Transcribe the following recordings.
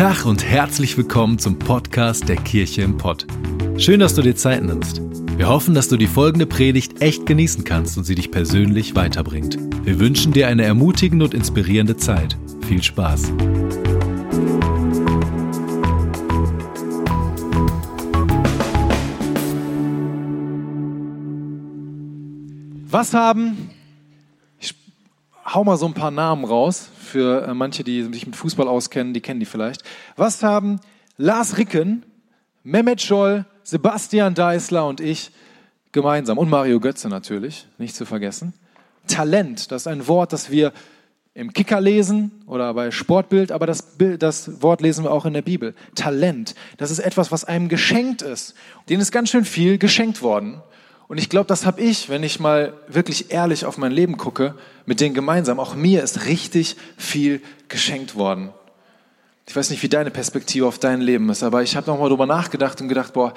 Tag und herzlich willkommen zum Podcast der Kirche im Pott. Schön, dass du dir Zeit nimmst. Wir hoffen, dass du die folgende Predigt echt genießen kannst und sie dich persönlich weiterbringt. Wir wünschen dir eine ermutigende und inspirierende Zeit. Viel Spaß. Was haben, ich hau mal so ein paar Namen raus, für äh, manche, die sich mit Fußball auskennen, die kennen die vielleicht. Was haben Lars Ricken, Mehmet Scholl, Sebastian Deißler und ich gemeinsam, und Mario Götze natürlich, nicht zu vergessen. Talent, das ist ein Wort, das wir im Kicker lesen oder bei Sportbild, aber das, Bild, das Wort lesen wir auch in der Bibel. Talent, das ist etwas, was einem geschenkt ist. Denen ist ganz schön viel geschenkt worden. Und ich glaube, das habe ich, wenn ich mal wirklich ehrlich auf mein Leben gucke, mit denen gemeinsam. Auch mir ist richtig viel geschenkt worden. Ich weiß nicht, wie deine Perspektive auf dein Leben ist, aber ich habe nochmal drüber nachgedacht und gedacht, boah,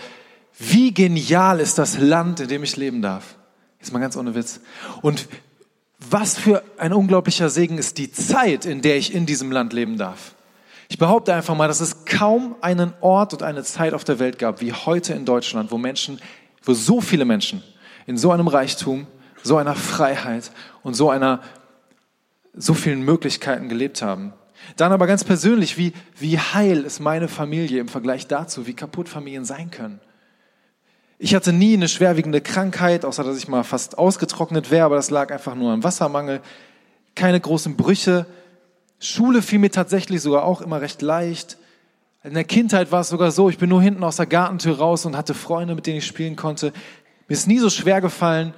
wie genial ist das Land, in dem ich leben darf. Jetzt mal ganz ohne Witz. Und was für ein unglaublicher Segen ist die Zeit, in der ich in diesem Land leben darf. Ich behaupte einfach mal, dass es kaum einen Ort und eine Zeit auf der Welt gab wie heute in Deutschland, wo Menschen wo so viele Menschen in so einem Reichtum, so einer Freiheit und so einer, so vielen Möglichkeiten gelebt haben. Dann aber ganz persönlich, wie, wie heil ist meine Familie im Vergleich dazu, wie kaputt Familien sein können. Ich hatte nie eine schwerwiegende Krankheit, außer dass ich mal fast ausgetrocknet wäre, aber das lag einfach nur am Wassermangel. Keine großen Brüche. Schule fiel mir tatsächlich sogar auch immer recht leicht. In der Kindheit war es sogar so, ich bin nur hinten aus der Gartentür raus und hatte Freunde, mit denen ich spielen konnte. Mir ist nie so schwer gefallen,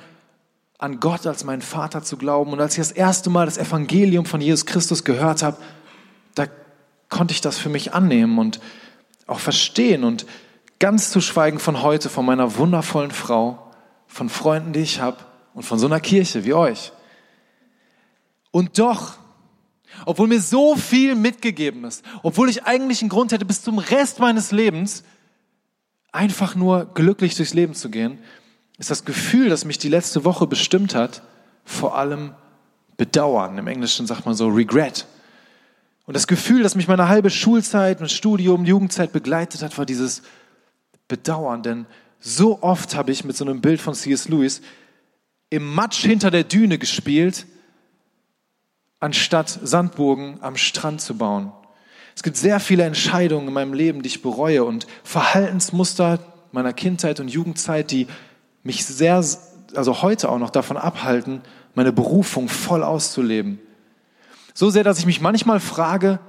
an Gott als meinen Vater zu glauben. Und als ich das erste Mal das Evangelium von Jesus Christus gehört habe, da konnte ich das für mich annehmen und auch verstehen und ganz zu schweigen von heute, von meiner wundervollen Frau, von Freunden, die ich habe und von so einer Kirche wie euch. Und doch obwohl mir so viel mitgegeben ist, obwohl ich eigentlich einen Grund hätte, bis zum Rest meines Lebens einfach nur glücklich durchs Leben zu gehen, ist das Gefühl, das mich die letzte Woche bestimmt hat, vor allem Bedauern. Im Englischen sagt man so Regret. Und das Gefühl, das mich meine halbe Schulzeit, mein Studium, Jugendzeit begleitet hat, war dieses Bedauern. Denn so oft habe ich mit so einem Bild von C.S. Lewis im Matsch hinter der Düne gespielt, anstatt Sandburgen am Strand zu bauen. Es gibt sehr viele Entscheidungen in meinem Leben, die ich bereue und Verhaltensmuster meiner Kindheit und Jugendzeit, die mich sehr, also heute auch noch davon abhalten, meine Berufung voll auszuleben. So sehr, dass ich mich manchmal frage,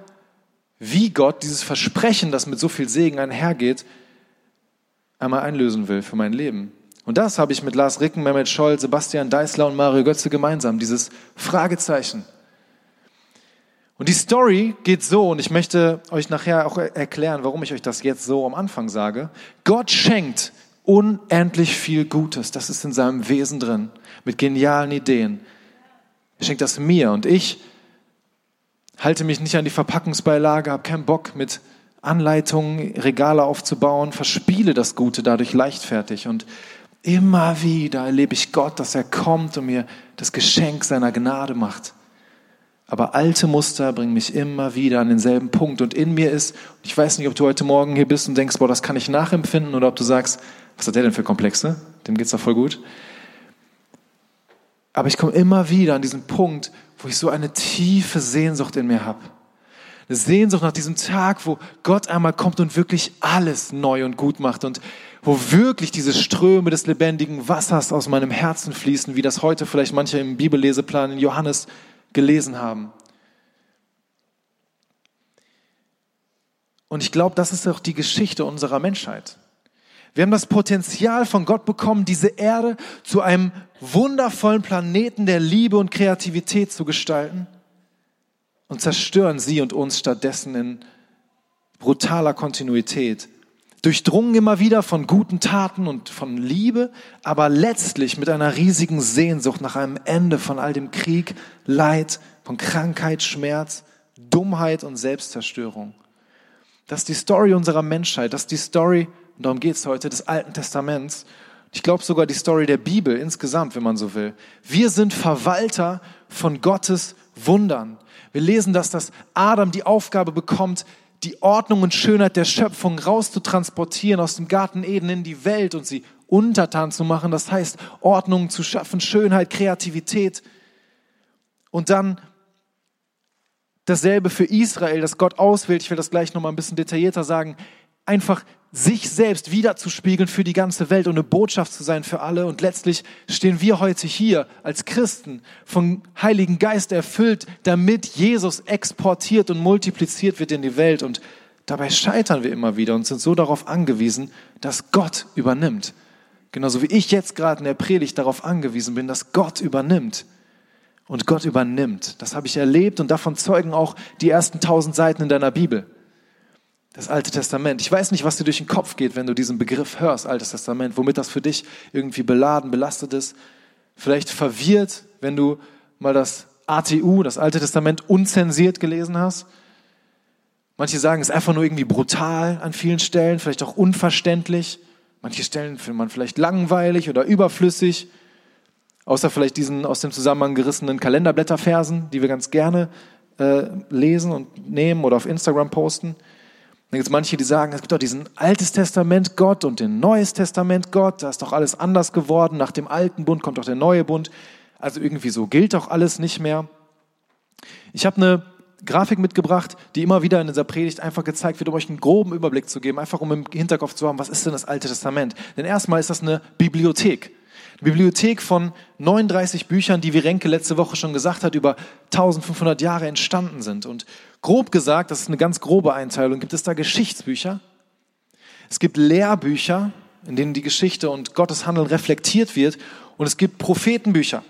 wie Gott dieses Versprechen, das mit so viel Segen einhergeht, einmal einlösen will für mein Leben. Und das habe ich mit Lars Ricken, Mehmet Scholl, Sebastian Deißler und Mario Götze gemeinsam, dieses Fragezeichen. Und die Story geht so, und ich möchte euch nachher auch erklären, warum ich euch das jetzt so am Anfang sage. Gott schenkt unendlich viel Gutes. Das ist in seinem Wesen drin, mit genialen Ideen. Er schenkt das mir und ich halte mich nicht an die Verpackungsbeilage, habe keinen Bock mit Anleitungen, Regale aufzubauen, verspiele das Gute dadurch leichtfertig. Und immer wieder erlebe ich Gott, dass er kommt und mir das Geschenk seiner Gnade macht. Aber alte Muster bringen mich immer wieder an denselben Punkt. Und in mir ist, ich weiß nicht, ob du heute Morgen hier bist und denkst, boah, das kann ich nachempfinden, oder ob du sagst, was hat der denn für Komplexe? Dem geht's doch voll gut. Aber ich komme immer wieder an diesen Punkt, wo ich so eine tiefe Sehnsucht in mir habe. Eine Sehnsucht nach diesem Tag, wo Gott einmal kommt und wirklich alles neu und gut macht und wo wirklich diese Ströme des lebendigen Wassers aus meinem Herzen fließen, wie das heute vielleicht manche im Bibelleseplan in Johannes gelesen haben. Und ich glaube, das ist auch die Geschichte unserer Menschheit. Wir haben das Potenzial von Gott bekommen, diese Erde zu einem wundervollen Planeten der Liebe und Kreativität zu gestalten und zerstören sie und uns stattdessen in brutaler Kontinuität durchdrungen immer wieder von guten Taten und von Liebe, aber letztlich mit einer riesigen Sehnsucht nach einem Ende von all dem Krieg, Leid, von Krankheit, Schmerz, Dummheit und Selbstzerstörung. Das ist die Story unserer Menschheit, das ist die Story, und darum geht es heute, des Alten Testaments. Ich glaube sogar die Story der Bibel insgesamt, wenn man so will. Wir sind Verwalter von Gottes Wundern. Wir lesen, dass das Adam die Aufgabe bekommt, die Ordnung und Schönheit der Schöpfung rauszutransportieren aus dem Garten Eden in die Welt und sie untertan zu machen. Das heißt, Ordnung zu schaffen, Schönheit, Kreativität. Und dann dasselbe für Israel, das Gott auswählt. Ich will das gleich nochmal ein bisschen detaillierter sagen. Einfach sich selbst wiederzuspiegeln für die ganze Welt und eine Botschaft zu sein für alle. Und letztlich stehen wir heute hier als Christen vom Heiligen Geist erfüllt, damit Jesus exportiert und multipliziert wird in die Welt. Und dabei scheitern wir immer wieder und sind so darauf angewiesen, dass Gott übernimmt. Genauso wie ich jetzt gerade in der Predigt darauf angewiesen bin, dass Gott übernimmt. Und Gott übernimmt. Das habe ich erlebt und davon zeugen auch die ersten tausend Seiten in deiner Bibel das Alte Testament. Ich weiß nicht, was dir durch den Kopf geht, wenn du diesen Begriff hörst, Altes Testament, womit das für dich irgendwie beladen, belastet ist. Vielleicht verwirrt, wenn du mal das ATU, das Alte Testament, unzensiert gelesen hast. Manche sagen, es ist einfach nur irgendwie brutal an vielen Stellen, vielleicht auch unverständlich. Manche Stellen findet man vielleicht langweilig oder überflüssig. Außer vielleicht diesen aus dem Zusammenhang gerissenen Kalenderblätterversen, die wir ganz gerne äh, lesen und nehmen oder auf Instagram posten. Dann gibt es manche, die sagen, es gibt doch diesen Altes Testament Gott und den Neues Testament Gott, da ist doch alles anders geworden, nach dem alten Bund kommt doch der neue Bund. Also irgendwie so gilt doch alles nicht mehr. Ich habe eine Grafik mitgebracht, die immer wieder in dieser Predigt einfach gezeigt wird, um euch einen groben Überblick zu geben, einfach um im Hinterkopf zu haben, was ist denn das Alte Testament? Denn erstmal ist das eine Bibliothek. Bibliothek von 39 Büchern, die, wie Renke letzte Woche schon gesagt hat, über 1500 Jahre entstanden sind. Und grob gesagt, das ist eine ganz grobe Einteilung, gibt es da Geschichtsbücher. Es gibt Lehrbücher, in denen die Geschichte und Gottes Handeln reflektiert wird. Und es gibt Prophetenbücher.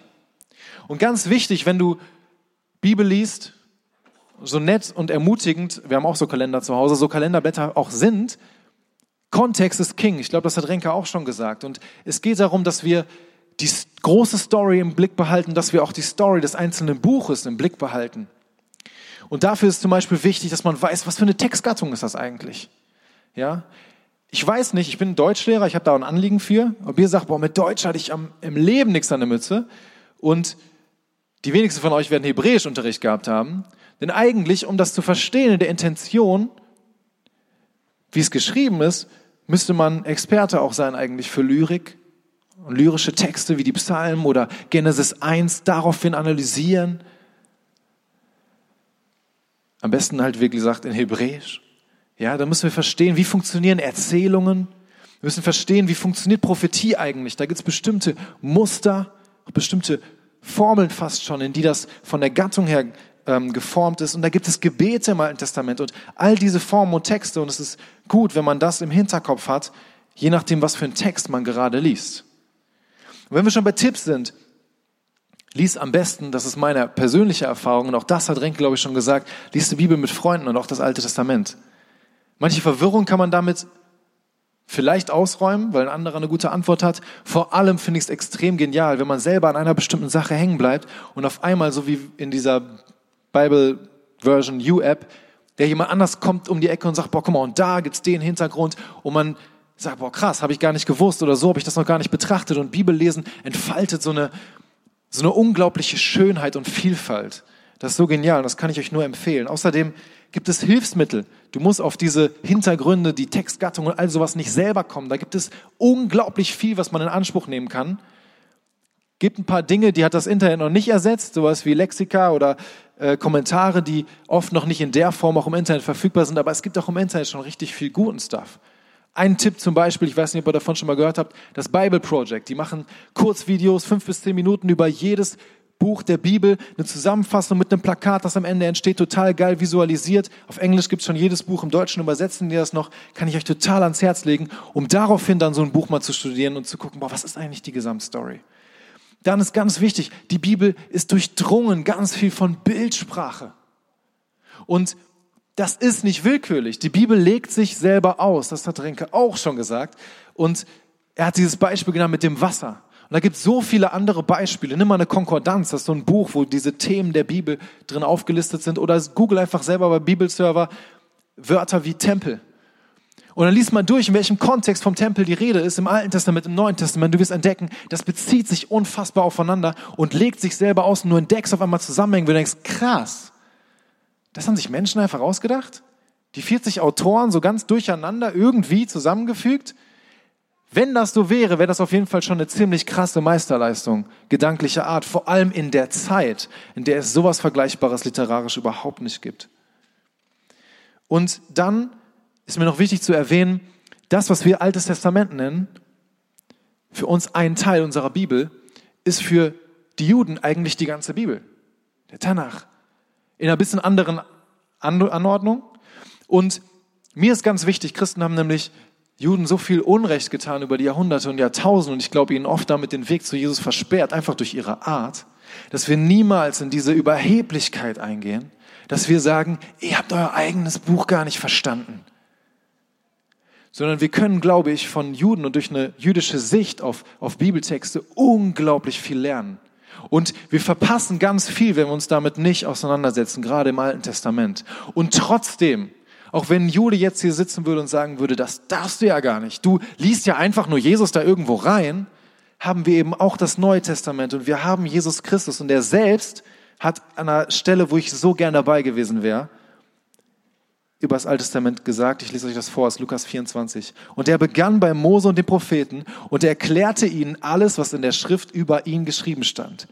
Und ganz wichtig, wenn du Bibel liest, so nett und ermutigend, wir haben auch so Kalender zu Hause, so Kalenderblätter auch sind, Kontext ist King. Ich glaube, das hat Renke auch schon gesagt. Und es geht darum, dass wir die große Story im Blick behalten, dass wir auch die Story des einzelnen Buches im Blick behalten. Und dafür ist zum Beispiel wichtig, dass man weiß, was für eine Textgattung ist das eigentlich. Ja, ich weiß nicht, ich bin Deutschlehrer, ich habe da ein Anliegen für. Ob ihr sagt, boah, mit Deutsch hatte ich am, im Leben nichts an der Mütze. Und die wenigsten von euch werden Hebräischunterricht gehabt haben. Denn eigentlich, um das zu verstehen in der Intention, wie es geschrieben ist, müsste man Experte auch sein eigentlich für Lyrik und lyrische Texte wie die Psalmen oder Genesis 1 daraufhin analysieren. Am besten halt, wie gesagt, in Hebräisch. Ja, da müssen wir verstehen, wie funktionieren Erzählungen. Wir müssen verstehen, wie funktioniert Prophetie eigentlich. Da gibt es bestimmte Muster, bestimmte Formeln fast schon, in die das von der Gattung her ähm, geformt ist. Und da gibt es Gebete im Alten Testament und all diese Formen und Texte. Und es ist gut, wenn man das im Hinterkopf hat, je nachdem, was für einen Text man gerade liest. Und wenn wir schon bei Tipps sind, lies am besten, das ist meine persönliche Erfahrung, und auch das hat Renke, glaube ich, schon gesagt, lies die Bibel mit Freunden und auch das Alte Testament. Manche Verwirrung kann man damit vielleicht ausräumen, weil ein anderer eine gute Antwort hat. Vor allem finde ich es extrem genial, wenn man selber an einer bestimmten Sache hängen bleibt und auf einmal, so wie in dieser Bible Version U-App, der jemand anders kommt um die Ecke und sagt, boah, guck mal, und da gibt's den Hintergrund und man sagt, boah, krass, habe ich gar nicht gewusst oder so habe ich das noch gar nicht betrachtet und Bibellesen entfaltet so eine, so eine unglaubliche Schönheit und Vielfalt. Das ist so genial und das kann ich euch nur empfehlen. Außerdem gibt es Hilfsmittel. Du musst auf diese Hintergründe, die Textgattung und all sowas nicht selber kommen. Da gibt es unglaublich viel, was man in Anspruch nehmen kann. Gibt ein paar Dinge, die hat das Internet noch nicht ersetzt, sowas wie Lexika oder äh, Kommentare, die oft noch nicht in der Form auch im Internet verfügbar sind, aber es gibt auch im Internet schon richtig viel guten Stuff. Ein Tipp zum Beispiel, ich weiß nicht, ob ihr davon schon mal gehört habt, das Bible Project. Die machen Kurzvideos, fünf bis zehn Minuten über jedes Buch der Bibel, eine Zusammenfassung mit einem Plakat, das am Ende entsteht, total geil visualisiert. Auf Englisch gibt es schon jedes Buch, im Deutschen übersetzen die das noch, kann ich euch total ans Herz legen, um daraufhin dann so ein Buch mal zu studieren und zu gucken, boah, was ist eigentlich die Gesamtstory? Dann ist ganz wichtig, die Bibel ist durchdrungen ganz viel von Bildsprache. Und das ist nicht willkürlich. Die Bibel legt sich selber aus. Das hat Renke auch schon gesagt. Und er hat dieses Beispiel genannt mit dem Wasser. Und da gibt es so viele andere Beispiele. Nimm mal eine Konkordanz, das ist so ein Buch, wo diese Themen der Bibel drin aufgelistet sind. Oder google einfach selber bei Bibelserver Wörter wie Tempel. Und dann liest man durch, in welchem Kontext vom Tempel die Rede ist, im Alten Testament, im Neuen Testament. Du wirst entdecken, das bezieht sich unfassbar aufeinander und legt sich selber aus und du entdeckst auf einmal Zusammenhänge, du denkst, krass, das haben sich Menschen einfach ausgedacht? Die 40 Autoren so ganz durcheinander irgendwie zusammengefügt. Wenn das so wäre, wäre das auf jeden Fall schon eine ziemlich krasse Meisterleistung gedanklicher Art, vor allem in der Zeit, in der es sowas Vergleichbares literarisch überhaupt nicht gibt. Und dann ist mir noch wichtig zu erwähnen, das, was wir Altes Testament nennen, für uns ein Teil unserer Bibel, ist für die Juden eigentlich die ganze Bibel, der Tanach, in einer bisschen anderen Anordnung. Und mir ist ganz wichtig, Christen haben nämlich Juden so viel Unrecht getan über die Jahrhunderte und Jahrtausende und ich glaube ihnen oft damit den Weg zu Jesus versperrt, einfach durch ihre Art, dass wir niemals in diese Überheblichkeit eingehen, dass wir sagen, ihr habt euer eigenes Buch gar nicht verstanden. Sondern wir können, glaube ich, von Juden und durch eine jüdische Sicht auf, auf Bibeltexte unglaublich viel lernen. Und wir verpassen ganz viel, wenn wir uns damit nicht auseinandersetzen, gerade im Alten Testament. Und trotzdem, auch wenn Jude jetzt hier sitzen würde und sagen würde, das darfst du ja gar nicht, du liest ja einfach nur Jesus da irgendwo rein, haben wir eben auch das Neue Testament und wir haben Jesus Christus und er selbst hat an einer Stelle, wo ich so gern dabei gewesen wäre, über das Alte Testament gesagt. Ich lese euch das vor aus Lukas 24. Und er begann bei Mose und den Propheten und er erklärte ihnen alles, was in der Schrift über ihn geschrieben stand.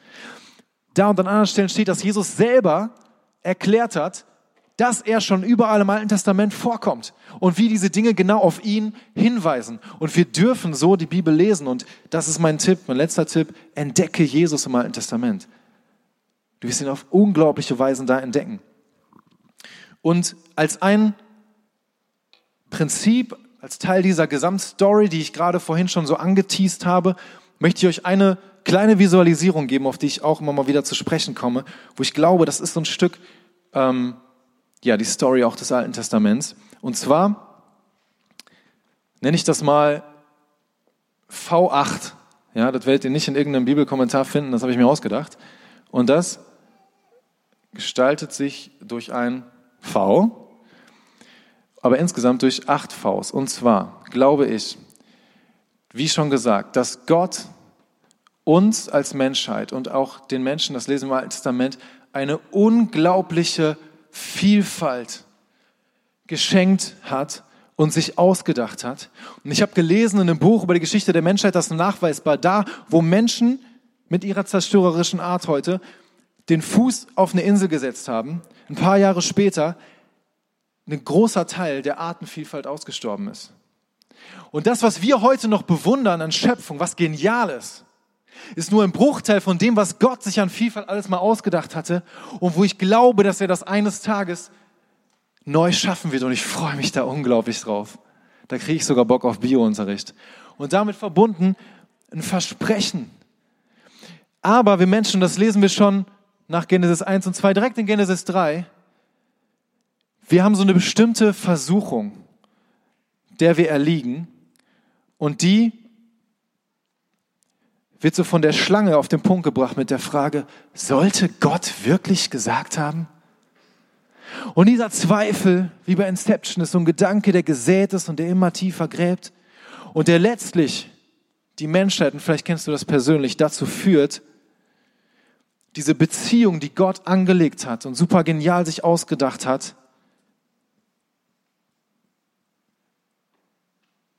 Da und an anderen Stellen steht, dass Jesus selber erklärt hat, dass er schon überall im Alten Testament vorkommt und wie diese Dinge genau auf ihn hinweisen. Und wir dürfen so die Bibel lesen. Und das ist mein Tipp, mein letzter Tipp. Entdecke Jesus im Alten Testament. Du wirst ihn auf unglaubliche Weisen da entdecken. Und als ein Prinzip, als Teil dieser Gesamtstory, die ich gerade vorhin schon so angeteased habe, möchte ich euch eine kleine Visualisierung geben, auf die ich auch immer mal wieder zu sprechen komme, wo ich glaube, das ist so ein Stück, ähm, ja, die Story auch des Alten Testaments. Und zwar nenne ich das mal V8. Ja, das werdet ihr nicht in irgendeinem Bibelkommentar finden, das habe ich mir ausgedacht. Und das gestaltet sich durch ein V, aber insgesamt durch acht Vs. Und zwar glaube ich, wie schon gesagt, dass Gott uns als Menschheit und auch den Menschen, das lesen wir im Alten Testament, eine unglaubliche Vielfalt geschenkt hat und sich ausgedacht hat. Und ich habe gelesen in einem Buch über die Geschichte der Menschheit, das nachweisbar da, wo Menschen mit ihrer zerstörerischen Art heute den Fuß auf eine Insel gesetzt haben, ein paar Jahre später ein großer Teil der Artenvielfalt ausgestorben ist. Und das, was wir heute noch bewundern an Schöpfung, was genial ist, ist nur ein Bruchteil von dem, was Gott sich an Vielfalt alles mal ausgedacht hatte und wo ich glaube, dass er das eines Tages neu schaffen wird und ich freue mich da unglaublich drauf. Da kriege ich sogar Bock auf Biounterricht. Und damit verbunden ein Versprechen. Aber wir Menschen, das lesen wir schon nach Genesis 1 und 2, direkt in Genesis 3, wir haben so eine bestimmte Versuchung, der wir erliegen und die wird so von der Schlange auf den Punkt gebracht mit der Frage, sollte Gott wirklich gesagt haben? Und dieser Zweifel, wie bei Inception, ist so ein Gedanke, der gesät ist und der immer tiefer gräbt und der letztlich die Menschheit, und vielleicht kennst du das persönlich, dazu führt, diese Beziehung, die Gott angelegt hat und super genial sich ausgedacht hat,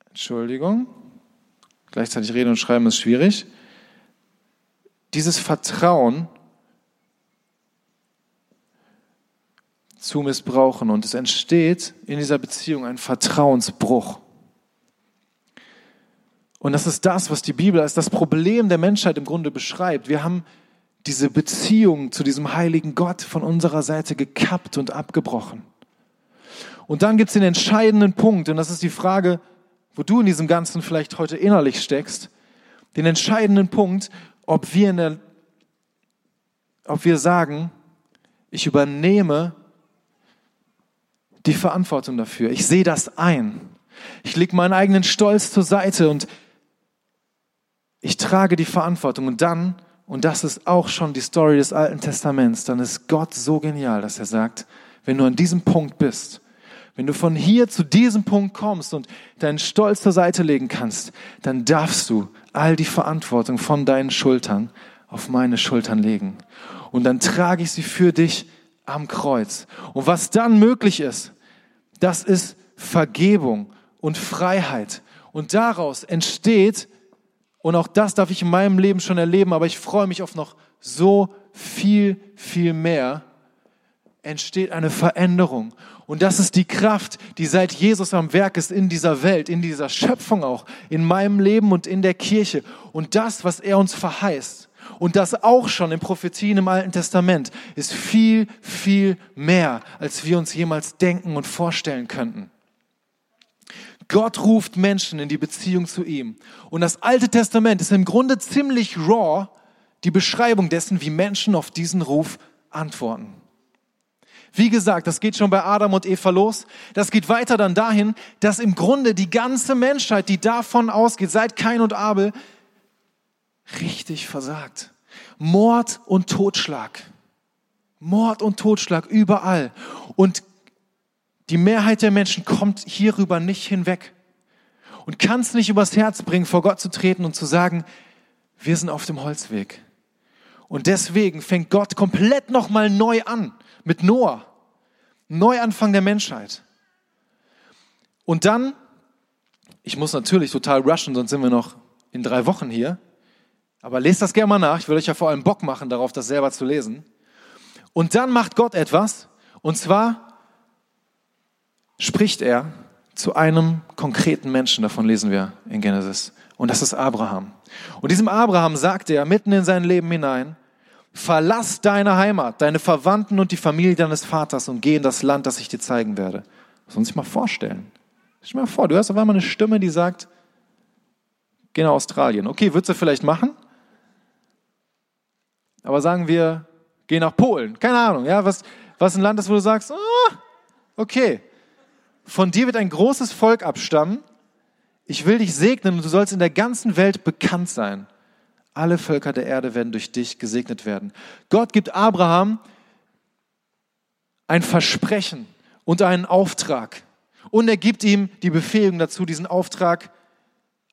Entschuldigung, gleichzeitig reden und schreiben ist schwierig, dieses Vertrauen zu missbrauchen und es entsteht in dieser Beziehung ein Vertrauensbruch. Und das ist das, was die Bibel als das Problem der Menschheit im Grunde beschreibt. Wir haben diese Beziehung zu diesem heiligen Gott von unserer Seite gekappt und abgebrochen. Und dann gibt es den entscheidenden Punkt, und das ist die Frage, wo du in diesem Ganzen vielleicht heute innerlich steckst, den entscheidenden Punkt, ob wir, in der, ob wir sagen, ich übernehme die Verantwortung dafür. Ich sehe das ein. Ich lege meinen eigenen Stolz zur Seite und ich trage die Verantwortung. Und dann und das ist auch schon die Story des Alten Testaments, dann ist Gott so genial, dass er sagt, wenn du an diesem Punkt bist, wenn du von hier zu diesem Punkt kommst und deinen Stolz zur Seite legen kannst, dann darfst du all die Verantwortung von deinen Schultern auf meine Schultern legen. Und dann trage ich sie für dich am Kreuz. Und was dann möglich ist, Das ist Vergebung und Freiheit. Und daraus entsteht, und auch das darf ich in meinem Leben schon erleben, aber ich freue mich auf noch so viel, viel mehr, entsteht eine Veränderung. Und das ist die Kraft, die seit Jesus am Werk ist in dieser Welt, in dieser Schöpfung auch, in meinem Leben und in der Kirche. Und das, was er uns verheißt, und das auch schon in Prophetien im Alten Testament, ist viel, viel mehr, als wir uns jemals denken und vorstellen könnten. Gott ruft Menschen in die Beziehung zu ihm. Und das Alte Testament ist im Grunde ziemlich raw, die Beschreibung dessen, wie Menschen auf diesen Ruf antworten. Wie gesagt, das geht schon bei Adam und Eva los. Das geht weiter dann dahin, dass im Grunde die ganze Menschheit, die davon ausgeht, seit Kain und Abel, richtig versagt. Mord und Totschlag. Mord und Totschlag überall. Und die Mehrheit der Menschen kommt hierüber nicht hinweg und kann es nicht übers Herz bringen, vor Gott zu treten und zu sagen, wir sind auf dem Holzweg. Und deswegen fängt Gott komplett nochmal neu an mit Noah. Neuanfang der Menschheit. Und dann, ich muss natürlich total rushen, sonst sind wir noch in drei Wochen hier. Aber lest das gerne mal nach. Ich will euch ja vor allem Bock machen, darauf das selber zu lesen. Und dann macht Gott etwas. Und zwar spricht er zu einem konkreten Menschen. Davon lesen wir in Genesis. Und das ist Abraham. Und diesem Abraham sagt er mitten in sein Leben hinein, verlass deine Heimat, deine Verwandten und die Familie deines Vaters und geh in das Land, das ich dir zeigen werde. Das muss sich mal vorstellen. Stell dir mal vor, du hörst auf einmal eine Stimme, die sagt, geh nach Australien. Okay, würdest du vielleicht machen? Aber sagen wir, geh nach Polen. Keine Ahnung, ja, was, was ein Land ist, wo du sagst, oh, okay, von dir wird ein großes Volk abstammen. Ich will dich segnen und du sollst in der ganzen Welt bekannt sein. Alle Völker der Erde werden durch dich gesegnet werden. Gott gibt Abraham ein Versprechen und einen Auftrag. Und er gibt ihm die Befähigung dazu, diesen Auftrag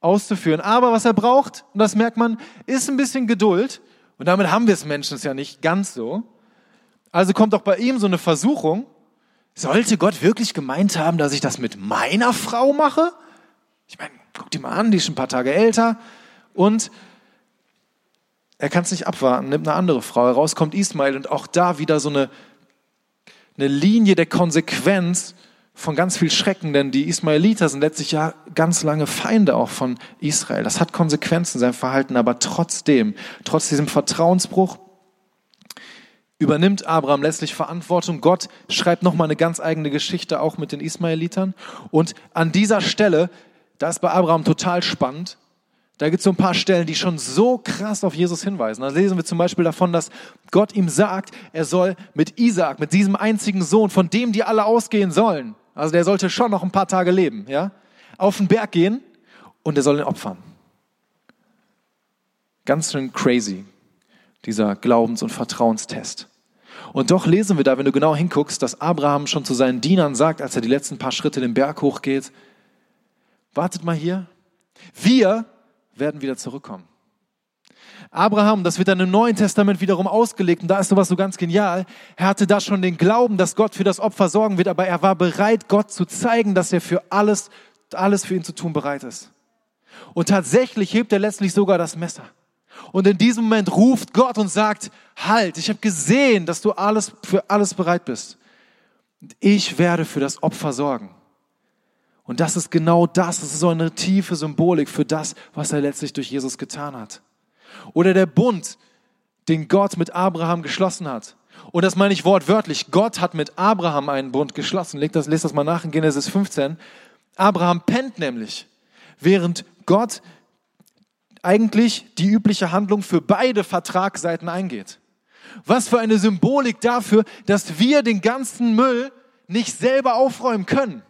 auszuführen. Aber was er braucht, und das merkt man, ist ein bisschen Geduld. Und damit haben wir es Menschen ja nicht ganz so. Also kommt auch bei ihm so eine Versuchung. Sollte Gott wirklich gemeint haben, dass ich das mit meiner Frau mache? Ich meine, guck die mal an, die ist schon ein paar Tage älter. Und er kann es nicht abwarten, nimmt eine andere Frau heraus, kommt Ismail und auch da wieder so eine, eine Linie der Konsequenz von ganz viel Schrecken, denn die Ismaeliter sind letztlich ja ganz lange Feinde auch von Israel. Das hat Konsequenzen, sein Verhalten, aber trotzdem, trotz diesem Vertrauensbruch, übernimmt Abraham letztlich Verantwortung. Gott schreibt nochmal eine ganz eigene Geschichte auch mit den Ismaelitern. Und an dieser Stelle, da ist bei Abraham total spannend, da gibt es so ein paar Stellen, die schon so krass auf Jesus hinweisen. Da lesen wir zum Beispiel davon, dass Gott ihm sagt, er soll mit Isaac, mit diesem einzigen Sohn, von dem die alle ausgehen sollen, also der sollte schon noch ein paar Tage leben, ja, auf den Berg gehen und er soll ihn opfern. Ganz schön crazy, dieser Glaubens- und Vertrauenstest. Und doch lesen wir da, wenn du genau hinguckst, dass Abraham schon zu seinen Dienern sagt, als er die letzten paar Schritte den Berg hochgeht, wartet mal hier, wir werden wieder zurückkommen. Abraham, das wird dann im Neuen Testament wiederum ausgelegt und da ist sowas so ganz genial. Er hatte da schon den Glauben, dass Gott für das Opfer sorgen wird, aber er war bereit, Gott zu zeigen, dass er für alles, alles für ihn zu tun bereit ist. Und tatsächlich hebt er letztlich sogar das Messer. Und in diesem Moment ruft Gott und sagt, halt, ich habe gesehen, dass du alles, für alles bereit bist. Und ich werde für das Opfer sorgen. Und das ist genau das. Das ist so eine tiefe Symbolik für das, was er letztlich durch Jesus getan hat. Oder der Bund, den Gott mit Abraham geschlossen hat. Und das meine ich wortwörtlich. Gott hat mit Abraham einen Bund geschlossen. Lest das, lest das mal nach in Genesis 15. Abraham pennt nämlich, während Gott eigentlich die übliche Handlung für beide Vertragsseiten eingeht. Was für eine Symbolik dafür, dass wir den ganzen Müll nicht selber aufräumen können.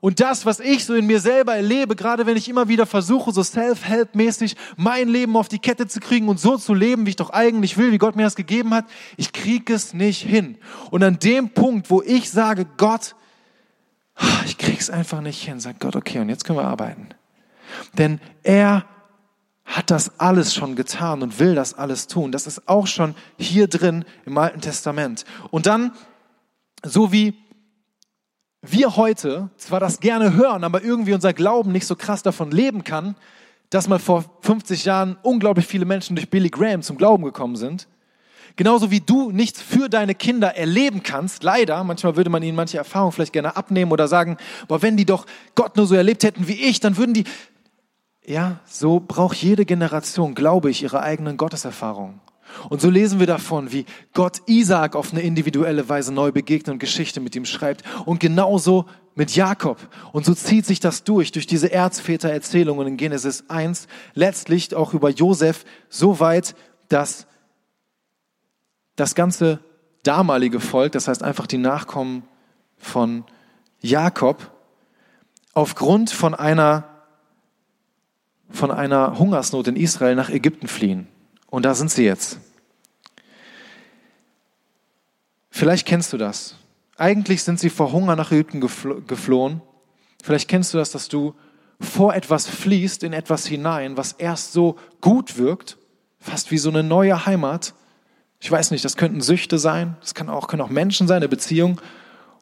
Und das, was ich so in mir selber erlebe, gerade wenn ich immer wieder versuche, so self-help-mäßig mein Leben auf die Kette zu kriegen und so zu leben, wie ich doch eigentlich will, wie Gott mir das gegeben hat, ich kriege es nicht hin. Und an dem Punkt, wo ich sage, Gott, ich krieg's einfach nicht hin, sagt Gott, okay, und jetzt können wir arbeiten. Denn er hat das alles schon getan und will das alles tun. Das ist auch schon hier drin im Alten Testament. Und dann, so wie wir heute zwar das gerne hören, aber irgendwie unser Glauben nicht so krass davon leben kann, dass mal vor 50 Jahren unglaublich viele Menschen durch Billy Graham zum Glauben gekommen sind. Genauso wie du nichts für deine Kinder erleben kannst, leider, manchmal würde man ihnen manche Erfahrungen vielleicht gerne abnehmen oder sagen, aber wenn die doch Gott nur so erlebt hätten wie ich, dann würden die, ja, so braucht jede Generation, glaube ich, ihre eigenen Gotteserfahrungen. Und so lesen wir davon, wie Gott Isaac auf eine individuelle Weise neu begegnet und Geschichte mit ihm schreibt. Und genauso mit Jakob. Und so zieht sich das durch, durch diese Erzväter-Erzählungen in Genesis 1, letztlich auch über Josef, so weit, dass das ganze damalige Volk, das heißt einfach die Nachkommen von Jakob, aufgrund von einer, von einer Hungersnot in Israel nach Ägypten fliehen. Und da sind sie jetzt. Vielleicht kennst du das. Eigentlich sind sie vor Hunger nach Ägypten geflohen. Vielleicht kennst du das, dass du vor etwas fließt, in etwas hinein, was erst so gut wirkt, fast wie so eine neue Heimat. Ich weiß nicht, das könnten Süchte sein, das kann auch, können auch Menschen sein, eine Beziehung.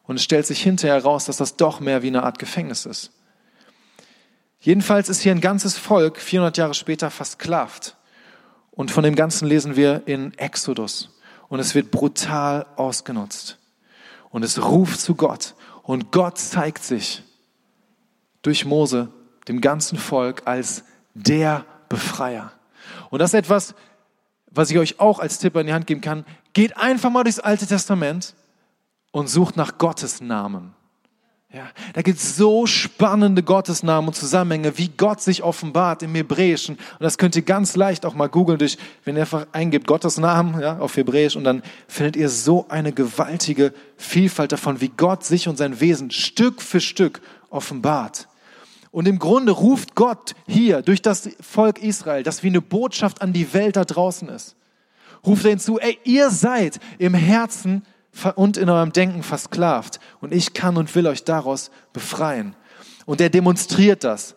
Und es stellt sich hinterher heraus, dass das doch mehr wie eine Art Gefängnis ist. Jedenfalls ist hier ein ganzes Volk 400 Jahre später versklavt. Und von dem Ganzen lesen wir in Exodus. Und es wird brutal ausgenutzt. Und es ruft zu Gott. Und Gott zeigt sich durch Mose dem ganzen Volk als der Befreier. Und das ist etwas, was ich euch auch als Tipp an die Hand geben kann. Geht einfach mal durchs Alte Testament und sucht nach Gottes Namen. Ja, da gibt es so spannende Gottesnamen und Zusammenhänge, wie Gott sich offenbart im Hebräischen. Und das könnt ihr ganz leicht auch mal googeln, durch, wenn ihr einfach eingibt Gottesnamen ja, auf Hebräisch und dann findet ihr so eine gewaltige Vielfalt davon, wie Gott sich und sein Wesen Stück für Stück offenbart. Und im Grunde ruft Gott hier durch das Volk Israel, das wie eine Botschaft an die Welt da draußen ist, ruft er hinzu, ey, ihr seid im Herzen und in eurem Denken versklavt. Und ich kann und will euch daraus befreien. Und er demonstriert das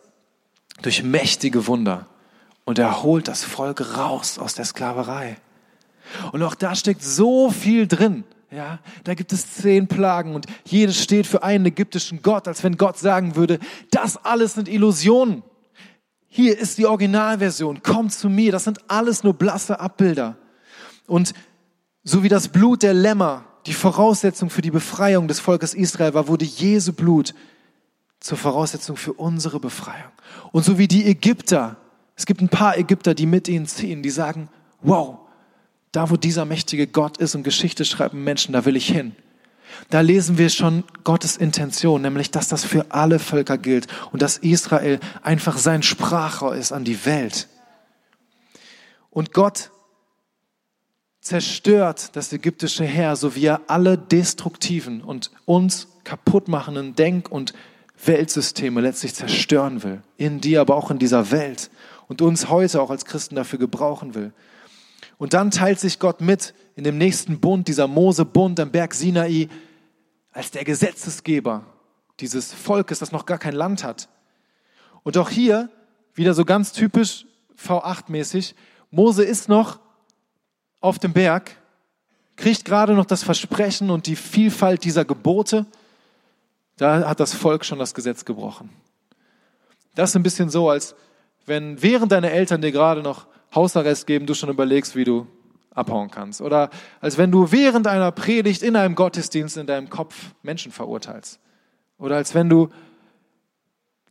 durch mächtige Wunder. Und er holt das Volk raus aus der Sklaverei. Und auch da steckt so viel drin. Ja, da gibt es zehn Plagen und jedes steht für einen ägyptischen Gott, als wenn Gott sagen würde, das alles sind Illusionen. Hier ist die Originalversion, kommt zu mir, das sind alles nur blasse Abbilder. Und so wie das Blut der Lämmer die Voraussetzung für die Befreiung des Volkes Israel war, wurde Jesu Blut zur Voraussetzung für unsere Befreiung. Und so wie die Ägypter, es gibt ein paar Ägypter, die mit ihnen ziehen, die sagen, wow, da wo dieser mächtige Gott ist und Geschichte schreiben Menschen, da will ich hin. Da lesen wir schon Gottes Intention, nämlich dass das für alle Völker gilt und dass Israel einfach sein Sprachrohr ist an die Welt. Und Gott zerstört das ägyptische Heer, so wie er alle destruktiven und uns kaputtmachenden Denk- und Weltsysteme letztlich zerstören will. In dir, aber auch in dieser Welt. Und uns heute auch als Christen dafür gebrauchen will. Und dann teilt sich Gott mit in dem nächsten Bund, dieser Mose-Bund am Berg Sinai, als der Gesetzesgeber dieses Volkes, das noch gar kein Land hat. Und auch hier, wieder so ganz typisch V8-mäßig, Mose ist noch auf dem Berg, kriegt gerade noch das Versprechen und die Vielfalt dieser Gebote, da hat das Volk schon das Gesetz gebrochen. Das ist ein bisschen so, als wenn während deine Eltern dir gerade noch Hausarrest geben, du schon überlegst, wie du abhauen kannst. Oder als wenn du während einer Predigt in einem Gottesdienst in deinem Kopf Menschen verurteilst. Oder als wenn du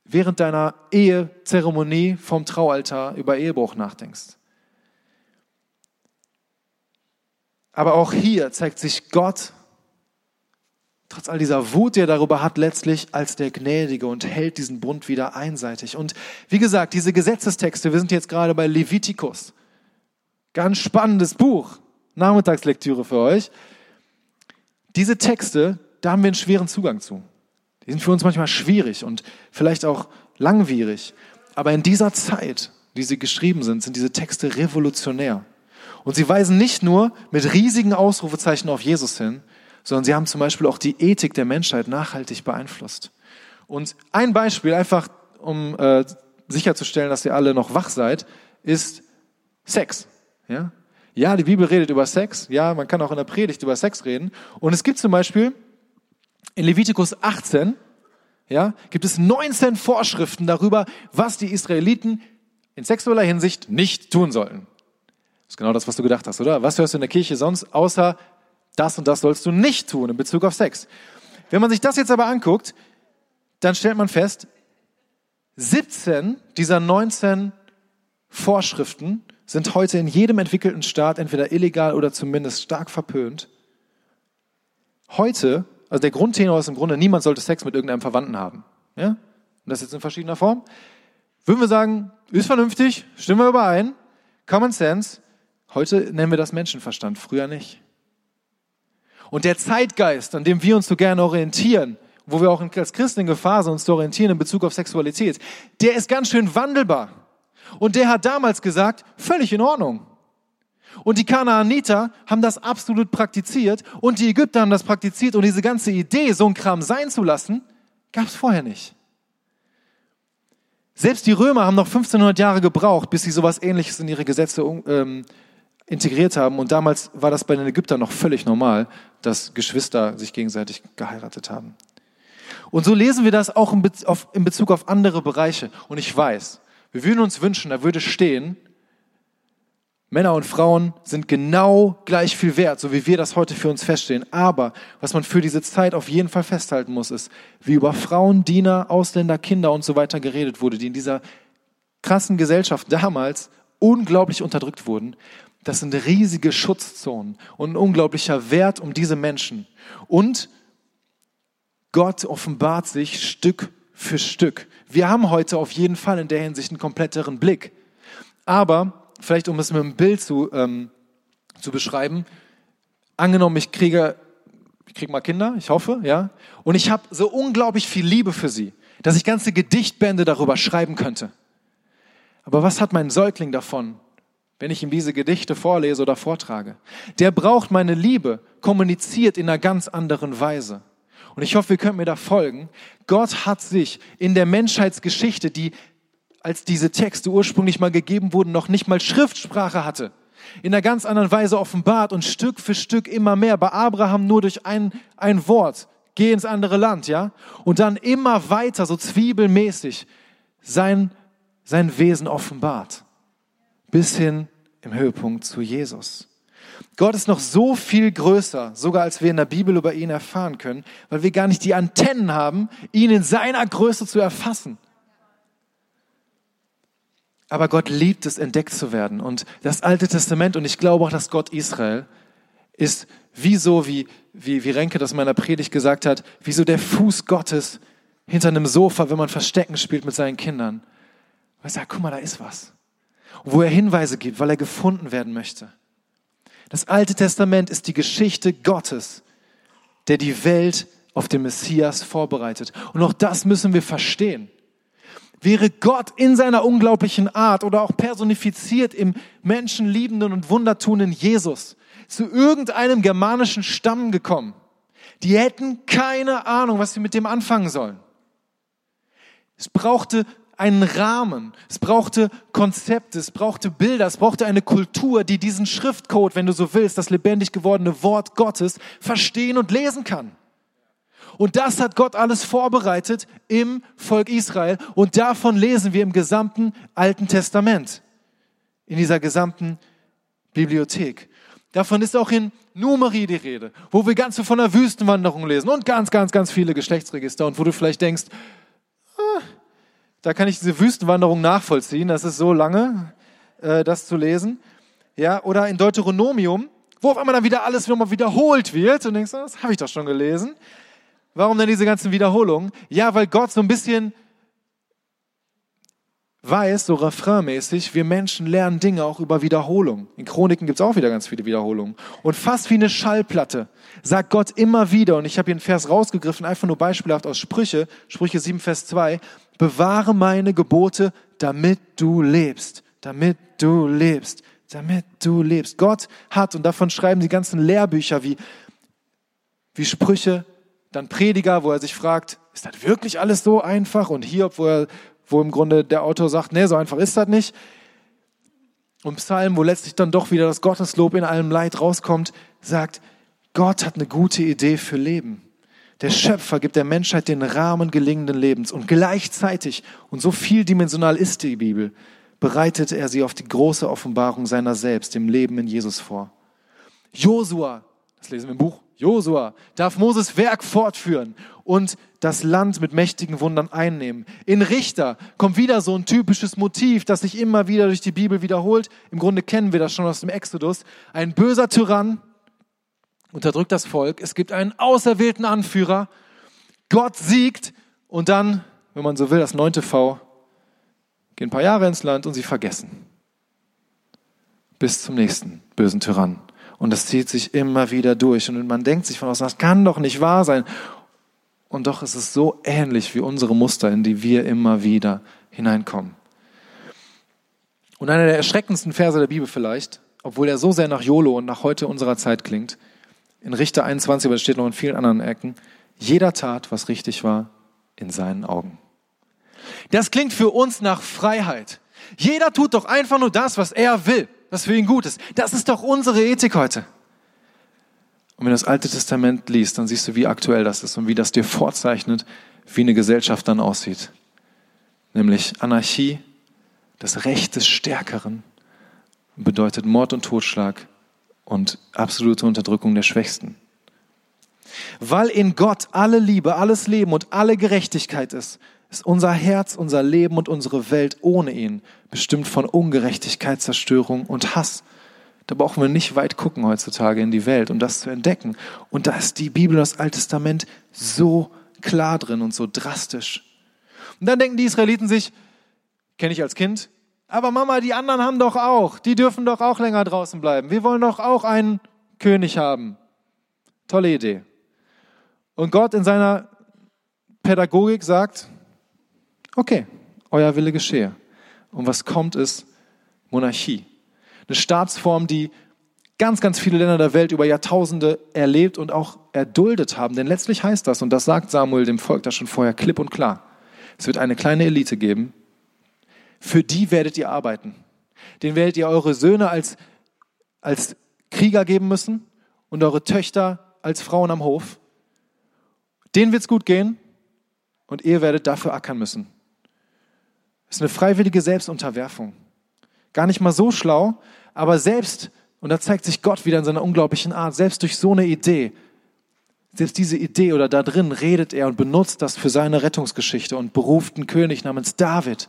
während deiner Ehezeremonie vom Traualtar über Ehebruch nachdenkst. Aber auch hier zeigt sich Gott, trotz all dieser Wut, die er darüber hat, letztlich als der Gnädige und hält diesen Bund wieder einseitig. Und wie gesagt, diese Gesetzestexte, wir sind jetzt gerade bei Levitikus. Ganz spannendes Buch. Nachmittagslektüre für euch. Diese Texte, da haben wir einen schweren Zugang zu. Die sind für uns manchmal schwierig und vielleicht auch langwierig. Aber in dieser Zeit, die sie geschrieben sind, sind diese Texte revolutionär. Und sie weisen nicht nur mit riesigen Ausrufezeichen auf Jesus hin, sondern sie haben zum Beispiel auch die Ethik der Menschheit nachhaltig beeinflusst. Und ein Beispiel, einfach um äh, sicherzustellen, dass ihr alle noch wach seid, ist Sex. Ja? ja, die Bibel redet über Sex. Ja, man kann auch in der Predigt über Sex reden. Und es gibt zum Beispiel In Levitikus 18 ja, gibt es 19 Vorschriften darüber, was die Israeliten in sexueller Hinsicht nicht tun sollten. Ist genau das, was du gedacht hast, oder? Was hörst du in der Kirche sonst, außer das und das sollst du nicht tun in Bezug auf Sex? Wenn man sich das jetzt aber anguckt, dann stellt man fest, 17 dieser 19 Vorschriften sind heute in jedem entwickelten Staat entweder illegal oder zumindest stark verpönt. Heute, also der Grundtenor ist im Grunde, niemand sollte Sex mit irgendeinem Verwandten haben. Ja? Und das jetzt in verschiedener Form. Würden wir sagen, ist vernünftig, stimmen wir überein, Common Sense. Heute nennen wir das Menschenverstand, früher nicht. Und der Zeitgeist, an dem wir uns so gerne orientieren, wo wir auch als Christen in Gefahr sind, uns zu orientieren in Bezug auf Sexualität, der ist ganz schön wandelbar. Und der hat damals gesagt, völlig in Ordnung. Und die Kanaaniter haben das absolut praktiziert und die Ägypter haben das praktiziert und diese ganze Idee, so ein Kram sein zu lassen, gab es vorher nicht. Selbst die Römer haben noch 1500 Jahre gebraucht, bis sie sowas ähnliches in ihre Gesetze ähm, integriert haben. Und damals war das bei den Ägyptern noch völlig normal, dass Geschwister sich gegenseitig geheiratet haben. Und so lesen wir das auch in Bezug auf andere Bereiche. Und ich weiß, wir würden uns wünschen, da würde stehen, Männer und Frauen sind genau gleich viel wert, so wie wir das heute für uns feststellen. Aber was man für diese Zeit auf jeden Fall festhalten muss, ist, wie über Frauen, Diener, Ausländer, Kinder und so weiter geredet wurde, die in dieser krassen Gesellschaft damals unglaublich unterdrückt wurden. Das sind riesige Schutzzonen und ein unglaublicher Wert um diese Menschen. Und Gott offenbart sich Stück für Stück. Wir haben heute auf jeden Fall in der Hinsicht einen kompletteren Blick. Aber, vielleicht um es mit einem Bild zu, ähm, zu beschreiben, angenommen, ich kriege, ich kriege mal Kinder, ich hoffe, ja, und ich habe so unglaublich viel Liebe für sie, dass ich ganze Gedichtbände darüber schreiben könnte. Aber was hat mein Säugling davon, wenn ich ihm diese Gedichte vorlese oder vortrage? Der braucht meine Liebe, kommuniziert in einer ganz anderen Weise. Und ich hoffe, wir können mir da folgen. Gott hat sich in der Menschheitsgeschichte, die als diese Texte ursprünglich mal gegeben wurden, noch nicht mal Schriftsprache hatte, in einer ganz anderen Weise offenbart und Stück für Stück immer mehr. Bei Abraham nur durch ein, ein Wort, geh ins andere Land, ja? Und dann immer weiter, so zwiebelmäßig, sein, sein Wesen offenbart. Bis hin im Höhepunkt zu Jesus. Gott ist noch so viel größer, sogar als wir in der Bibel über ihn erfahren können, weil wir gar nicht die Antennen haben, ihn in seiner Größe zu erfassen. Aber Gott liebt es, entdeckt zu werden. Und das Alte Testament, und ich glaube auch, dass Gott Israel, ist wie so, wie, wie, wie Renke das in meiner Predigt gesagt hat, wie so der Fuß Gottes hinter einem Sofa, wenn man Verstecken spielt mit seinen Kindern. Und ich sage, guck mal, da ist was. Wo er Hinweise gibt, weil er gefunden werden möchte. Das Alte Testament ist die Geschichte Gottes, der die Welt auf den Messias vorbereitet. Und auch das müssen wir verstehen. Wäre Gott in seiner unglaublichen Art oder auch personifiziert im menschenliebenden und wundertuenden Jesus zu irgendeinem germanischen Stamm gekommen, die hätten keine Ahnung, was sie mit dem anfangen sollen. Es brauchte einen Rahmen, es brauchte Konzepte, es brauchte Bilder, es brauchte eine Kultur, die diesen Schriftcode, wenn du so willst, das lebendig gewordene Wort Gottes, verstehen und lesen kann. Und das hat Gott alles vorbereitet im Volk Israel. Und davon lesen wir im gesamten Alten Testament, in dieser gesamten Bibliothek. Davon ist auch in Numeri die Rede, wo wir ganz von der Wüstenwanderung lesen und ganz, ganz, ganz viele Geschlechtsregister und wo du vielleicht denkst, ah, da kann ich diese Wüstenwanderung nachvollziehen. Das ist so lange, äh, das zu lesen. Ja, oder in Deuteronomium, wo auf einmal dann wieder alles nochmal wiederholt wird und denkst, das habe ich doch schon gelesen. Warum denn diese ganzen Wiederholungen? Ja, weil Gott so ein bisschen weiß, so refrainmäßig, wir Menschen lernen Dinge auch über Wiederholung. In Chroniken gibt es auch wieder ganz viele Wiederholungen. Und fast wie eine Schallplatte sagt Gott immer wieder, und ich habe hier einen Vers rausgegriffen, einfach nur beispielhaft aus Sprüche, Sprüche 7, Vers 2, bewahre meine Gebote, damit du lebst, damit du lebst, damit du lebst. Gott hat, und davon schreiben die ganzen Lehrbücher wie, wie Sprüche, dann Prediger, wo er sich fragt, ist das wirklich alles so einfach? Und hier, wo, er, wo im Grunde der Autor sagt, nee, so einfach ist das nicht. Und Psalm, wo letztlich dann doch wieder das Gotteslob in allem Leid rauskommt, sagt, Gott hat eine gute Idee für Leben. Der Schöpfer gibt der Menschheit den Rahmen gelingenden Lebens und gleichzeitig, und so vieldimensional ist die Bibel, bereitet er sie auf die große Offenbarung seiner selbst, dem Leben in Jesus vor. Josua, das lesen wir im Buch, Josua darf Moses Werk fortführen und das Land mit mächtigen Wundern einnehmen. In Richter kommt wieder so ein typisches Motiv, das sich immer wieder durch die Bibel wiederholt. Im Grunde kennen wir das schon aus dem Exodus. Ein böser Tyrann unterdrückt das Volk. Es gibt einen auserwählten Anführer. Gott siegt und dann, wenn man so will, das neunte V, gehen ein paar Jahre ins Land und sie vergessen. Bis zum nächsten bösen Tyrann. Und das zieht sich immer wieder durch. Und man denkt sich von außen, das kann doch nicht wahr sein. Und doch ist es so ähnlich wie unsere Muster, in die wir immer wieder hineinkommen. Und einer der erschreckendsten Verse der Bibel vielleicht, obwohl er so sehr nach YOLO und nach heute unserer Zeit klingt, in Richter 21, aber es steht noch in vielen anderen Ecken, jeder tat, was richtig war, in seinen Augen. Das klingt für uns nach Freiheit. Jeder tut doch einfach nur das, was er will, was für ihn gut ist. Das ist doch unsere Ethik heute. Und wenn du das Alte Testament liest, dann siehst du, wie aktuell das ist und wie das dir vorzeichnet, wie eine Gesellschaft dann aussieht. Nämlich Anarchie, das Recht des Stärkeren, bedeutet Mord und Totschlag und absolute Unterdrückung der Schwächsten. Weil in Gott alle Liebe, alles Leben und alle Gerechtigkeit ist, ist unser Herz, unser Leben und unsere Welt ohne ihn bestimmt von Ungerechtigkeit, Zerstörung und Hass. Da brauchen wir nicht weit gucken heutzutage in die Welt, um das zu entdecken. Und da ist die Bibel, das Alte Testament so klar drin und so drastisch. Und dann denken die Israeliten sich, kenne ich als Kind, aber Mama, die anderen haben doch auch, die dürfen doch auch länger draußen bleiben. Wir wollen doch auch einen König haben. Tolle Idee. Und Gott in seiner Pädagogik sagt, okay, euer Wille geschehe. Und was kommt ist Monarchie. Eine Staatsform, die ganz, ganz viele Länder der Welt über Jahrtausende erlebt und auch erduldet haben. Denn letztlich heißt das, und das sagt Samuel dem Volk da schon vorher klipp und klar, es wird eine kleine Elite geben, für die werdet ihr arbeiten. Den werdet ihr eure Söhne als, als Krieger geben müssen und eure Töchter als Frauen am Hof. Denen wird es gut gehen und ihr werdet dafür ackern müssen. Es ist eine freiwillige Selbstunterwerfung. Gar nicht mal so schlau, aber selbst, und da zeigt sich Gott wieder in seiner unglaublichen Art, selbst durch so eine Idee, selbst diese Idee oder da drin redet er und benutzt das für seine Rettungsgeschichte und beruft einen König namens David.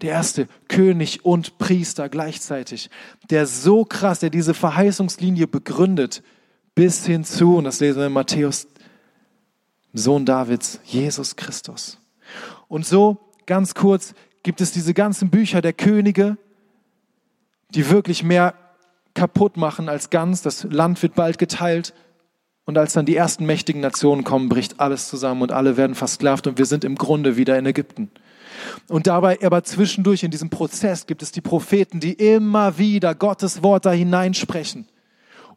Der erste König und Priester gleichzeitig, der so krass, der diese Verheißungslinie begründet, bis hin zu, und das lesen wir in Matthäus, Sohn Davids, Jesus Christus. Und so ganz kurz gibt es diese ganzen Bücher der Könige, die wirklich mehr kaputt machen als ganz. Das Land wird bald geteilt. Und als dann die ersten mächtigen Nationen kommen, bricht alles zusammen und alle werden versklavt und wir sind im Grunde wieder in Ägypten. Und dabei aber zwischendurch in diesem Prozess gibt es die Propheten, die immer wieder Gottes Wort da hineinsprechen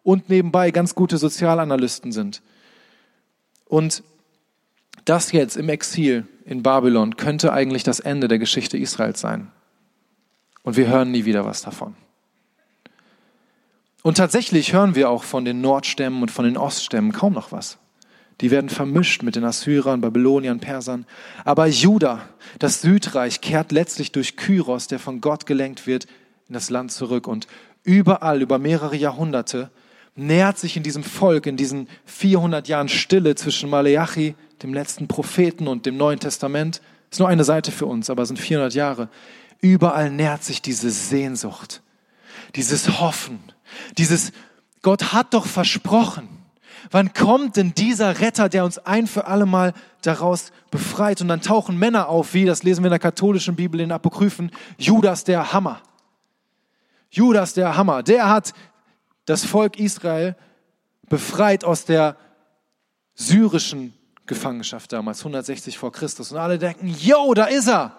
und nebenbei ganz gute Sozialanalysten sind. Und das jetzt im Exil in Babylon könnte eigentlich das Ende der Geschichte Israels sein. Und wir hören nie wieder was davon. Und tatsächlich hören wir auch von den Nordstämmen und von den Oststämmen kaum noch was. Die werden vermischt mit den Assyrern, Babyloniern, Persern. Aber Juda, das Südreich, kehrt letztlich durch Kyros, der von Gott gelenkt wird, in das Land zurück. Und überall, über mehrere Jahrhunderte, nähert sich in diesem Volk, in diesen 400 Jahren Stille zwischen Maleachi, dem letzten Propheten und dem Neuen Testament, ist nur eine Seite für uns, aber sind 400 Jahre. Überall nährt sich diese Sehnsucht, dieses Hoffen, dieses Gott hat doch versprochen. Wann kommt denn dieser Retter, der uns ein für alle Mal daraus befreit? Und dann tauchen Männer auf, wie, das lesen wir in der katholischen Bibel in Apokryphen, Judas der Hammer. Judas der Hammer, der hat das Volk Israel befreit aus der syrischen Gefangenschaft damals, 160 vor Christus. Und alle denken, yo, da ist er.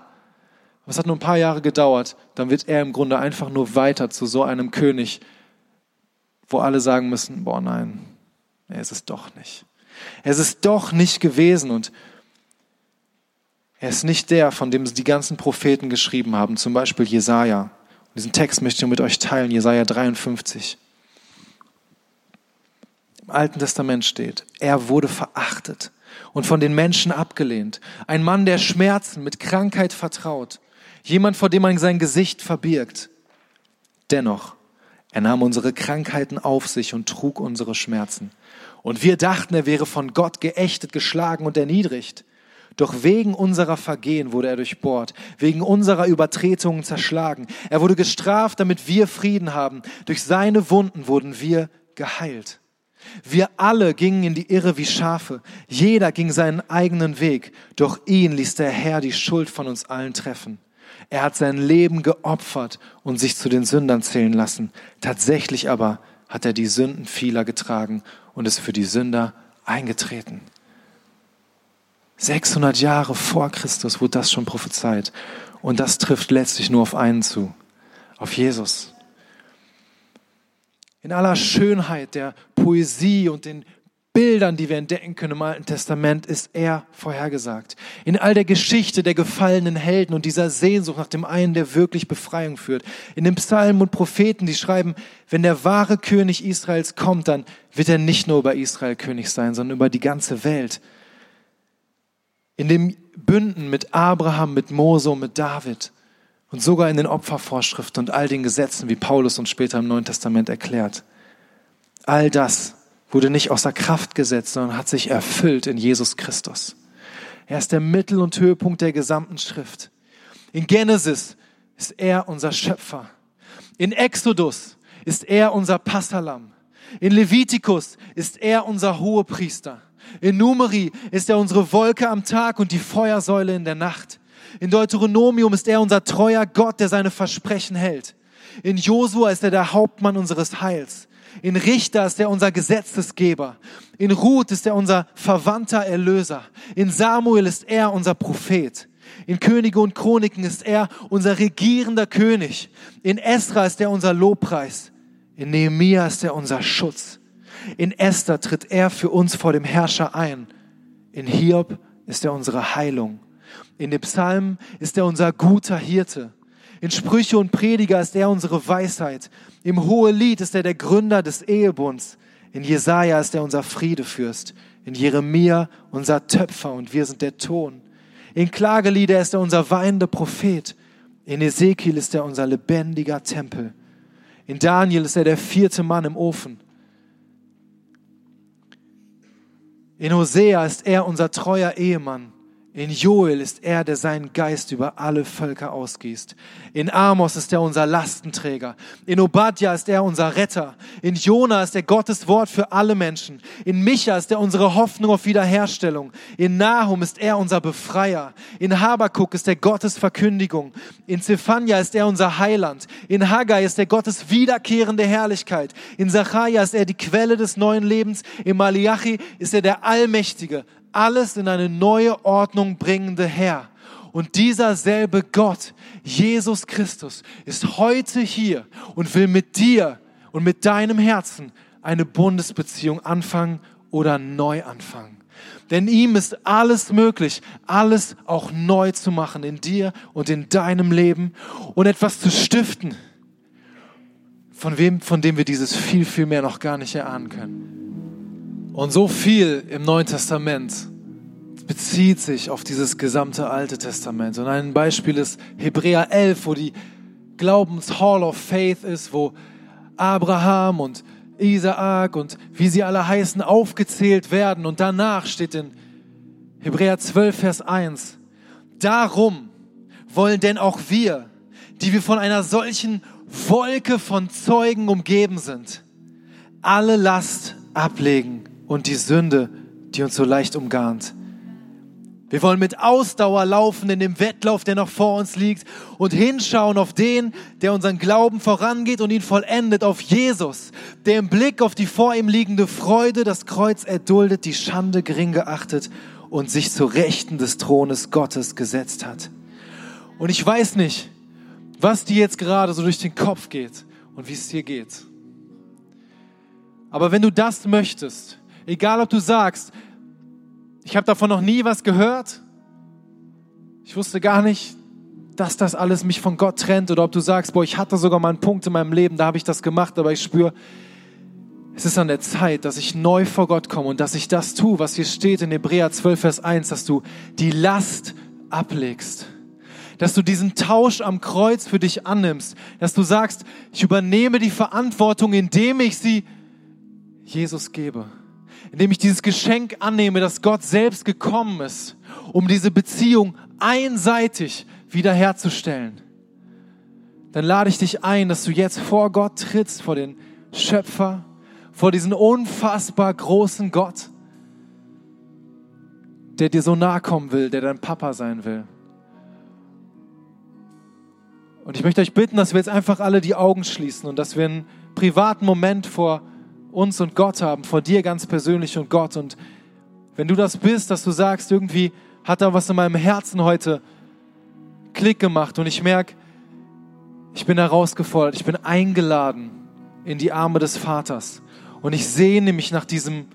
Es hat nur ein paar Jahre gedauert, dann wird er im Grunde einfach nur weiter zu so einem König, wo alle sagen müssen, boah nein, er ist es doch nicht. Er ist doch nicht gewesen und er ist nicht der, von dem die ganzen Propheten geschrieben haben, zum Beispiel Jesaja. Diesen Text möchte ich mit euch teilen, Jesaja 53. Im Alten Testament steht, er wurde verachtet und von den Menschen abgelehnt. Ein Mann, der Schmerzen mit Krankheit vertraut. Jemand, vor dem man sein Gesicht verbirgt. Dennoch, er nahm unsere Krankheiten auf sich und trug unsere Schmerzen. Und wir dachten, er wäre von Gott geächtet, geschlagen und erniedrigt. Doch wegen unserer Vergehen wurde er durchbohrt, wegen unserer Übertretungen zerschlagen. Er wurde gestraft, damit wir Frieden haben. Durch seine Wunden wurden wir geheilt. Wir alle gingen in die Irre wie Schafe. Jeder ging seinen eigenen Weg. Doch ihn ließ der Herr die Schuld von uns allen treffen. Er hat sein Leben geopfert und sich zu den Sündern zählen lassen. Tatsächlich aber hat er die Sünden vieler getragen und ist für die Sünder eingetreten. 600 Jahre vor Christus wurde das schon prophezeit. Und das trifft letztlich nur auf einen zu, auf Jesus. In aller Schönheit der Poesie und den Bildern, die wir entdecken können im Alten Testament, ist er vorhergesagt. In all der Geschichte der gefallenen Helden und dieser Sehnsucht nach dem einen, der wirklich Befreiung führt. In den Psalmen und Propheten, die schreiben, wenn der wahre König Israels kommt, dann wird er nicht nur über Israel König sein, sondern über die ganze Welt. In den Bünden mit Abraham, mit Mose und mit David und sogar in den Opfervorschriften und all den Gesetzen, wie Paulus uns später im Neuen Testament erklärt. All das wurde nicht außer Kraft gesetzt, sondern hat sich erfüllt in Jesus Christus. Er ist der Mittel- und Höhepunkt der gesamten Schrift. In Genesis ist er unser Schöpfer. In Exodus ist er unser Passalam. In Levitikus ist er unser Hohepriester. In Numeri ist er unsere Wolke am Tag und die Feuersäule in der Nacht. In Deuteronomium ist er unser treuer Gott, der seine Versprechen hält. In Josua ist er der Hauptmann unseres Heils. In Richter ist er unser Gesetzesgeber. In Ruth ist er unser verwandter Erlöser. In Samuel ist er unser Prophet. In Könige und Chroniken ist er unser regierender König. In Esra ist er unser Lobpreis. In Nehemia ist er unser Schutz. In Esther tritt er für uns vor dem Herrscher ein. In Hiob ist er unsere Heilung. In den Psalmen ist er unser guter Hirte. In Sprüche und Prediger ist er unsere Weisheit. Im Hohelied ist er der Gründer des Ehebunds. In Jesaja ist er unser Friedefürst. In Jeremia unser Töpfer und wir sind der Ton. In Klagelieder ist er unser weinender Prophet. In Ezekiel ist er unser lebendiger Tempel. In Daniel ist er der vierte Mann im Ofen. In Hosea ist er unser treuer Ehemann. In Joel ist er, der seinen Geist über alle Völker ausgießt. In Amos ist er unser Lastenträger. In Obadja ist er unser Retter. In Jona ist er Gottes Wort für alle Menschen. In Micha ist er unsere Hoffnung auf Wiederherstellung. In Nahum ist er unser Befreier. In Habakuk ist er Gottes Verkündigung. In Zephania ist er unser Heiland. In Haggai ist er Gottes wiederkehrende Herrlichkeit. In Zachariah ist er die Quelle des neuen Lebens. In Malachi ist er der Allmächtige, alles in eine neue Ordnung bringende Herr. Und dieser selbe Gott, Jesus Christus, ist heute hier und will mit dir und mit deinem Herzen eine Bundesbeziehung anfangen oder neu anfangen. Denn ihm ist alles möglich, alles auch neu zu machen in dir und in deinem Leben und etwas zu stiften, von wem, von dem wir dieses viel, viel mehr noch gar nicht erahnen können. Und so viel im Neuen Testament bezieht sich auf dieses gesamte Alte Testament. Und ein Beispiel ist Hebräer 11, wo die Glaubens Hall of Faith ist, wo Abraham und Isaak und wie sie alle heißen aufgezählt werden. Und danach steht in Hebräer 12, Vers 1, darum wollen denn auch wir, die wir von einer solchen Wolke von Zeugen umgeben sind, alle Last ablegen und die Sünde, die uns so leicht umgarnt. Wir wollen mit Ausdauer laufen in dem Wettlauf, der noch vor uns liegt und hinschauen auf den, der unseren Glauben vorangeht und ihn vollendet, auf Jesus, der im Blick auf die vor ihm liegende Freude das Kreuz erduldet, die Schande gering geachtet und sich zu Rechten des Thrones Gottes gesetzt hat. Und ich weiß nicht, was dir jetzt gerade so durch den Kopf geht und wie es dir geht. Aber wenn du das möchtest, Egal, ob du sagst, ich habe davon noch nie was gehört, ich wusste gar nicht, dass das alles mich von Gott trennt, oder ob du sagst, boah, ich hatte sogar mal einen Punkt in meinem Leben, da habe ich das gemacht, aber ich spüre, es ist an der Zeit, dass ich neu vor Gott komme und dass ich das tue, was hier steht in Hebräer 12, Vers 1, dass du die Last ablegst. Dass du diesen Tausch am Kreuz für dich annimmst. Dass du sagst, ich übernehme die Verantwortung, indem ich sie Jesus gebe. Indem ich dieses Geschenk annehme, dass Gott selbst gekommen ist, um diese Beziehung einseitig wiederherzustellen. Dann lade ich dich ein, dass du jetzt vor Gott trittst, vor den Schöpfer, vor diesen unfassbar großen Gott, der dir so nahe kommen will, der dein Papa sein will. Und ich möchte euch bitten, dass wir jetzt einfach alle die Augen schließen und dass wir einen privaten Moment vor uns und Gott haben, vor dir ganz persönlich und Gott. Und wenn du das bist, dass du sagst, irgendwie hat da was in meinem Herzen heute Klick gemacht und ich merke, ich bin herausgefordert, ich bin eingeladen in die Arme des Vaters. Und ich sehne mich nach diesem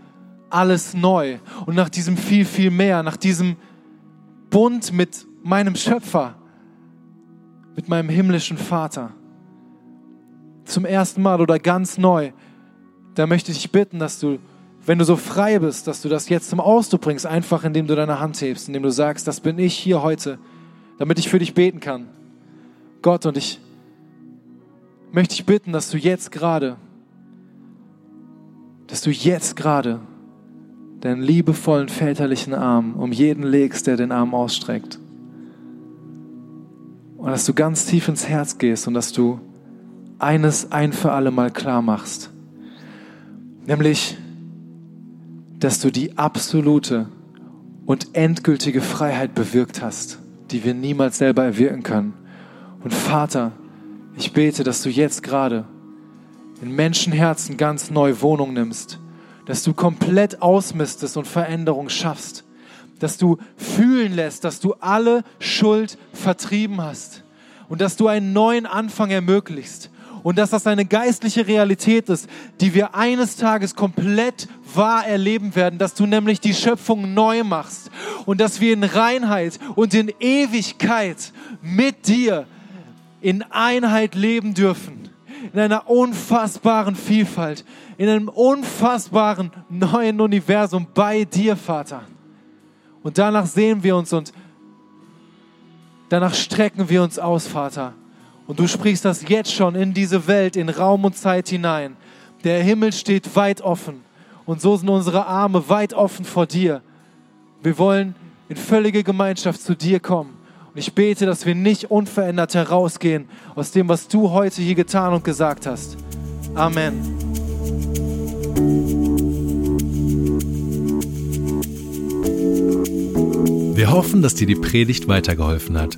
alles neu und nach diesem viel, viel mehr, nach diesem Bund mit meinem Schöpfer, mit meinem himmlischen Vater. Zum ersten Mal oder ganz neu. Da möchte ich dich bitten, dass du, wenn du so frei bist, dass du das jetzt zum Ausdruck bringst, einfach indem du deine Hand hebst, indem du sagst, das bin ich hier heute, damit ich für dich beten kann. Gott, und ich möchte dich bitten, dass du jetzt gerade dass du jetzt gerade deinen liebevollen väterlichen Arm um jeden legst, der den Arm ausstreckt. Und dass du ganz tief ins Herz gehst und dass du eines ein für alle Mal klar machst. Nämlich, dass du die absolute und endgültige Freiheit bewirkt hast, die wir niemals selber erwirken können. Und Vater, ich bete, dass du jetzt gerade in Menschenherzen ganz neu Wohnung nimmst, dass du komplett ausmistest und Veränderung schaffst, dass du fühlen lässt, dass du alle Schuld vertrieben hast und dass du einen neuen Anfang ermöglichst und dass das eine geistliche Realität ist, die wir eines Tages komplett wahr erleben werden, dass du nämlich die Schöpfung neu machst und dass wir in Reinheit und in Ewigkeit mit dir in Einheit leben dürfen in einer unfassbaren Vielfalt, in einem unfassbaren neuen Universum bei dir, Vater. Und danach sehen wir uns und danach strecken wir uns aus, Vater. Und du sprichst das jetzt schon in diese Welt, in Raum und Zeit hinein. Der Himmel steht weit offen und so sind unsere Arme weit offen vor dir. Wir wollen in völlige Gemeinschaft zu dir kommen. Und ich bete, dass wir nicht unverändert herausgehen aus dem, was du heute hier getan und gesagt hast. Amen. Wir hoffen, dass dir die Predigt weitergeholfen hat.